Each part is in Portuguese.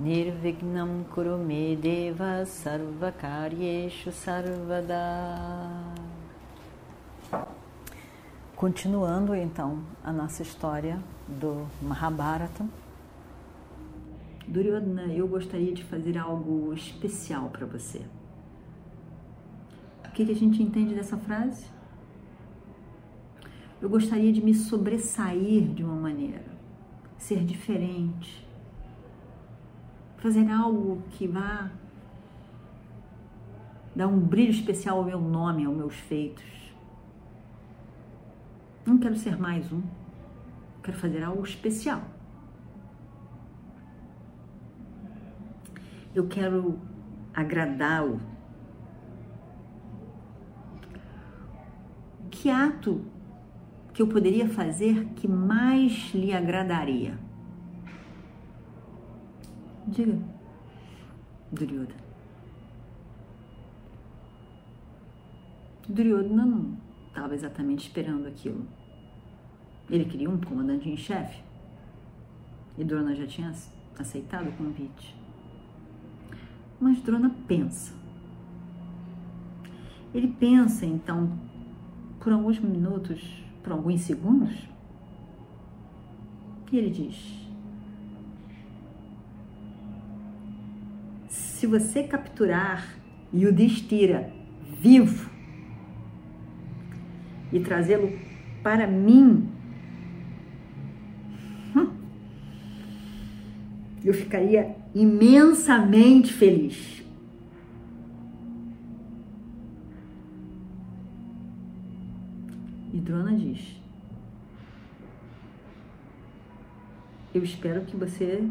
Nirvignam Kurume Deva Sarvakaryeshu Sarvada Continuando então a nossa história do Mahabharata. Duryodhana, eu gostaria de fazer algo especial para você. O que, que a gente entende dessa frase? Eu gostaria de me sobressair de uma maneira, ser diferente, fazer algo que vá dar um brilho especial ao meu nome, aos meus feitos. Não quero ser mais um. Quero fazer algo especial. Eu quero agradá-lo. Que ato que eu poderia fazer que mais lhe agradaria? Diga, Duryodhana. Duryodhana não estava exatamente esperando aquilo. Ele queria um comandante em chefe. E Drona já tinha aceitado o convite. Mas Drona pensa. Ele pensa, então, por alguns minutos, por alguns segundos, e ele diz: Se você capturar Yudhishthira vivo, e trazê-lo para mim, hum, eu ficaria imensamente feliz. E Drona diz: Eu espero que você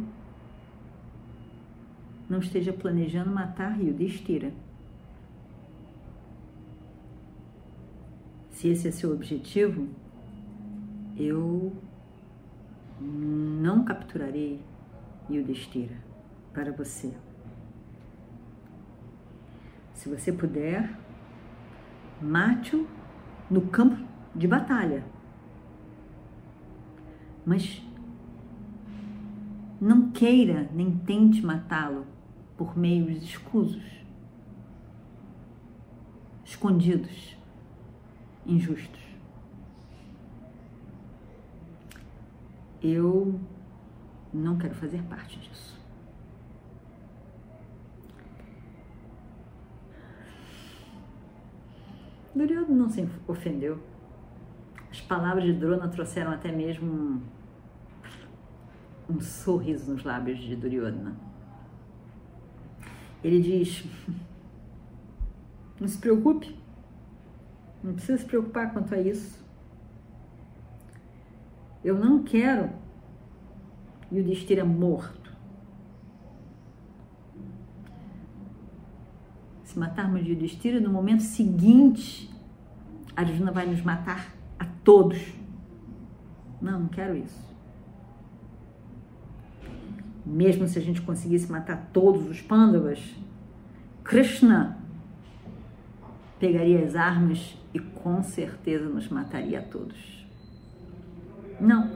não esteja planejando matar Yudhishthira. se esse é seu objetivo, eu não capturarei Yudhishthira para você. Se você puder, mate-o no campo de batalha. Mas não queira nem tente matá-lo por meios escusos, escondidos injustos. Eu não quero fazer parte disso. Duryodhana não se ofendeu. As palavras de Drona trouxeram até mesmo um, um sorriso nos lábios de Duryodhana. Ele diz: Não se preocupe, não precisa se preocupar quanto a isso. Eu não quero Yudhishthira morto. Se matarmos Yudhishthira, no momento seguinte, Arjuna vai nos matar a todos. Não, não quero isso. Mesmo se a gente conseguisse matar todos os Pandavas, Krishna pegaria as armas e com certeza nos mataria a todos. Não.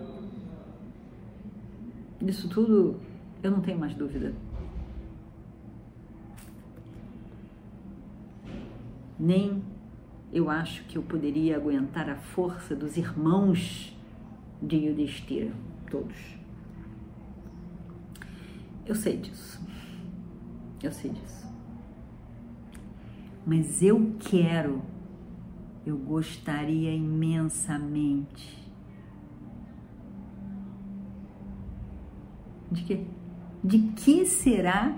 Isso tudo eu não tenho mais dúvida. Nem eu acho que eu poderia aguentar a força dos irmãos de Yudhishthira, todos. Eu sei disso. Eu sei disso. Mas eu quero eu gostaria imensamente. De que, de que será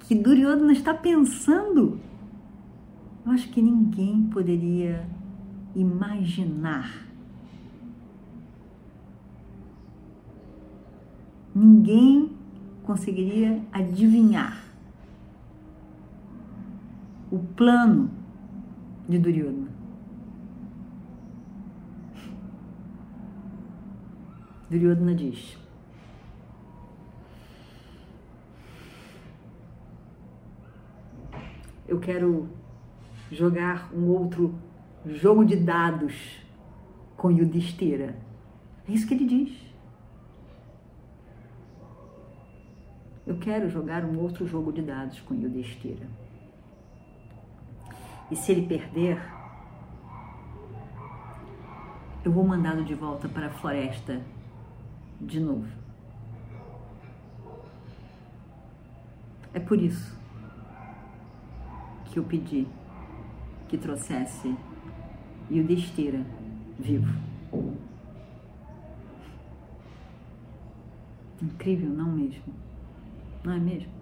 que Duryodhana está pensando? Eu acho que ninguém poderia imaginar. Ninguém conseguiria adivinhar o plano de Duryodhana. Duryodhana diz: Eu quero jogar um outro jogo de dados com Yudhishthira. É isso que ele diz. Eu quero jogar um outro jogo de dados com Yudhishthira. E se ele perder, eu vou mandá-lo de volta para a floresta de novo. É por isso que eu pedi que trouxesse Yudhishthira vivo. Incrível, não mesmo? Não é mesmo?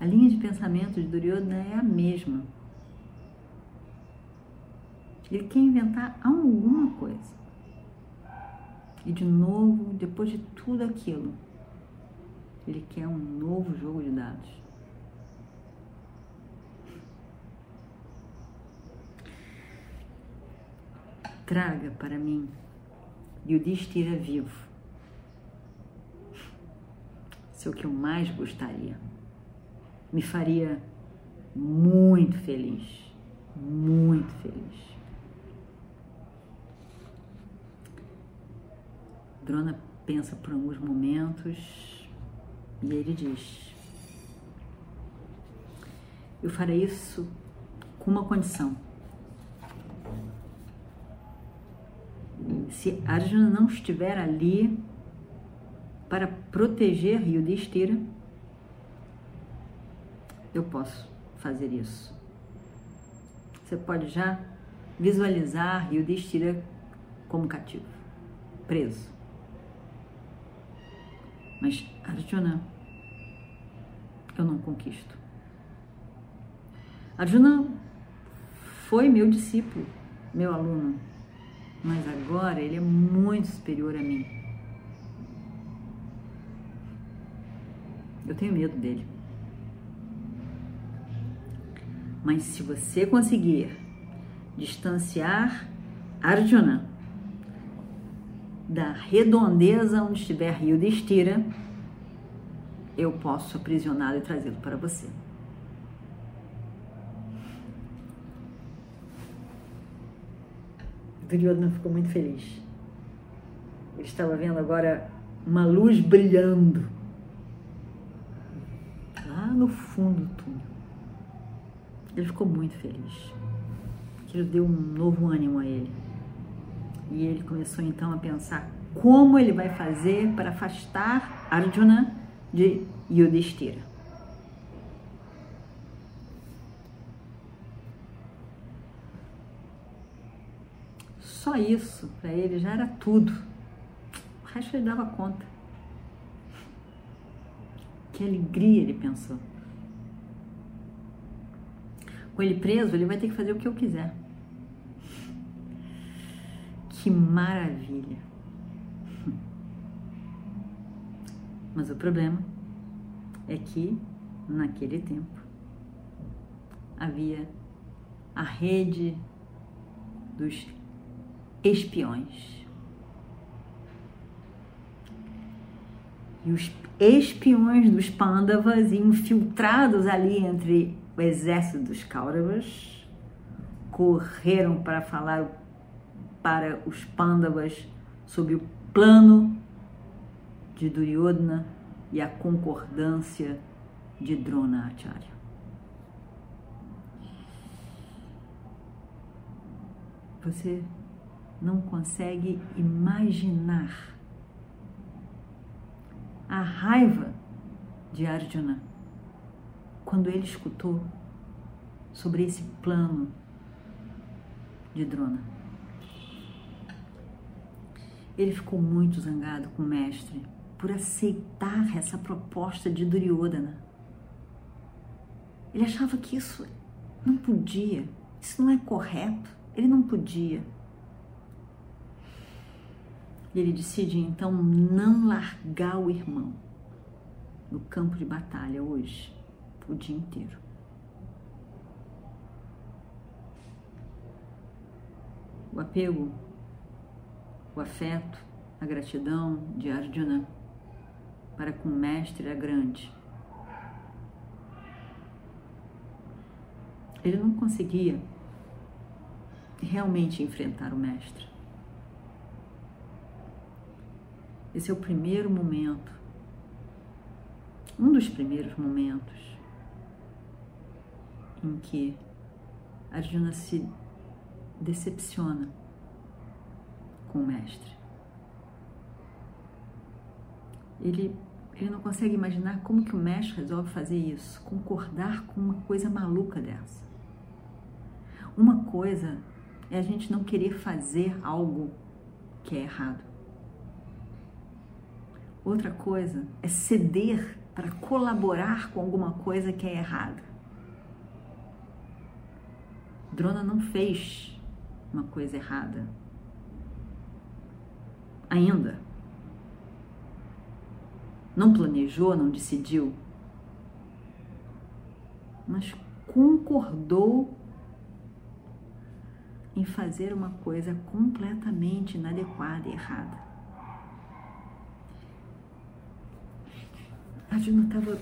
A linha de pensamento de Duryodhana é a mesma. Ele quer inventar alguma coisa. E de novo, depois de tudo aquilo, ele quer um novo jogo de dados. Traga para mim Yudhishthira vivo é o que eu mais gostaria. Me faria muito feliz, muito feliz. Drona pensa por alguns momentos e ele diz: Eu farei isso com uma condição. Se Arjuna não estiver ali, para proteger Yudhishthira, eu posso fazer isso. Você pode já visualizar Yudhishthira como cativo, preso. Mas Arjuna, eu não conquisto. Arjuna foi meu discípulo, meu aluno, mas agora ele é muito superior a mim. Eu tenho medo dele. Mas se você conseguir distanciar Arjuna da redondeza onde estiver Rio de Estira, eu posso aprisioná-lo e trazê-lo para você. Duryodhana ficou muito feliz. Ele estava vendo agora uma luz brilhando no fundo do túnel. Ele ficou muito feliz. Aquilo deu um novo ânimo a ele. E ele começou então a pensar como ele vai fazer para afastar Arjuna de Yudhishthira. Só isso para ele já era tudo. O resto ele dava conta. Que alegria, ele pensou. Com ele preso, ele vai ter que fazer o que eu quiser. Que maravilha! Mas o problema é que, naquele tempo, havia a rede dos espiões. E os espiões dos Pandavas infiltrados ali entre o exército dos Kauravas correram para falar para os Pandavas sobre o plano de Duryodhana e a concordância de Drona Acharya. Você não consegue imaginar a raiva de Arjuna quando ele escutou sobre esse plano de Drona. Ele ficou muito zangado com o mestre por aceitar essa proposta de Duryodhana. Ele achava que isso não podia, isso não é correto, ele não podia. E ele decide então não largar o irmão no campo de batalha hoje, o dia inteiro. O apego, o afeto, a gratidão de Arjuna para com o mestre era grande. Ele não conseguia realmente enfrentar o mestre. Esse é o primeiro momento, um dos primeiros momentos em que Arjuna se decepciona com o mestre. Ele, ele não consegue imaginar como que o mestre resolve fazer isso, concordar com uma coisa maluca dessa. Uma coisa é a gente não querer fazer algo que é errado. Outra coisa é ceder para colaborar com alguma coisa que é errada. Drona não fez uma coisa errada. Ainda. Não planejou, não decidiu. Mas concordou em fazer uma coisa completamente inadequada e errada. A não estava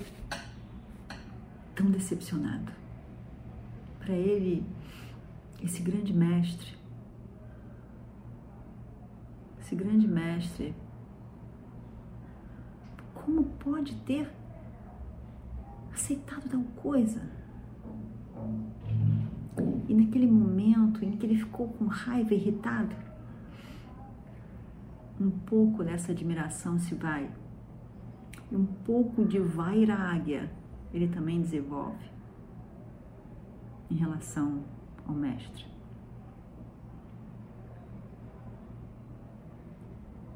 tão decepcionado. Para ele, esse grande mestre, esse grande mestre, como pode ter aceitado tal coisa? E naquele momento em que ele ficou com raiva, irritado, um pouco dessa admiração se vai e um pouco de vairagya ele também desenvolve em relação ao mestre.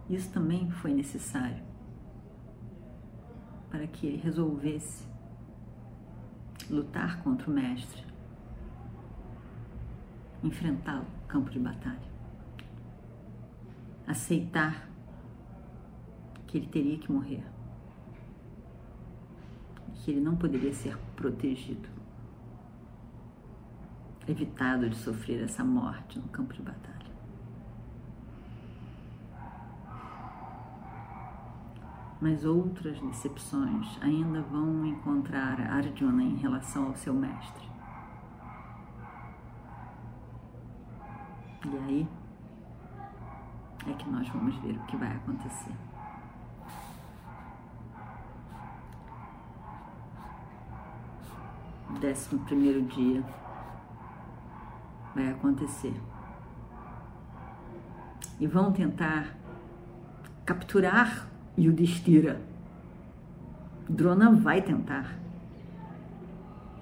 Isso também foi necessário para que ele resolvesse lutar contra o mestre, enfrentá-lo no campo de batalha, aceitar que ele teria que morrer que ele não poderia ser protegido, evitado de sofrer essa morte no campo de batalha. Mas outras decepções ainda vão encontrar Arjuna em relação ao seu mestre. E aí é que nós vamos ver o que vai acontecer. décimo primeiro dia vai acontecer. E vão tentar capturar Yudhishthira. Drona vai tentar,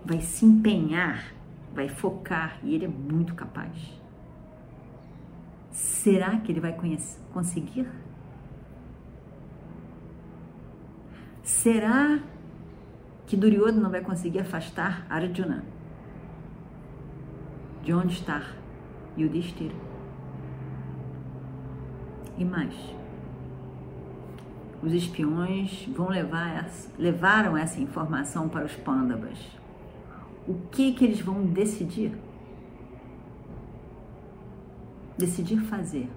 vai se empenhar, vai focar e ele é muito capaz. Será que ele vai conhecer, conseguir? Será que Duryodhana não vai conseguir afastar Arjuna de onde está Yudhishthira. E mais, os espiões vão levar essa, levaram essa informação para os pândavas. O que que eles vão decidir? Decidir fazer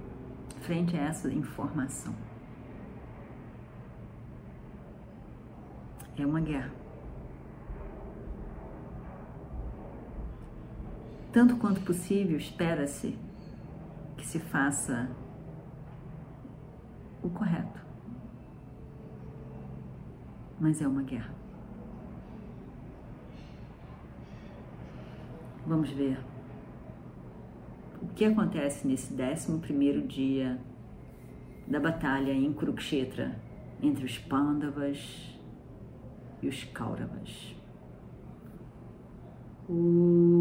frente a essa informação. É uma guerra. Tanto quanto possível, espera-se que se faça o correto. Mas é uma guerra. Vamos ver o que acontece nesse 11 dia da batalha em Kurukshetra entre os Pandavas e os Kauravas. O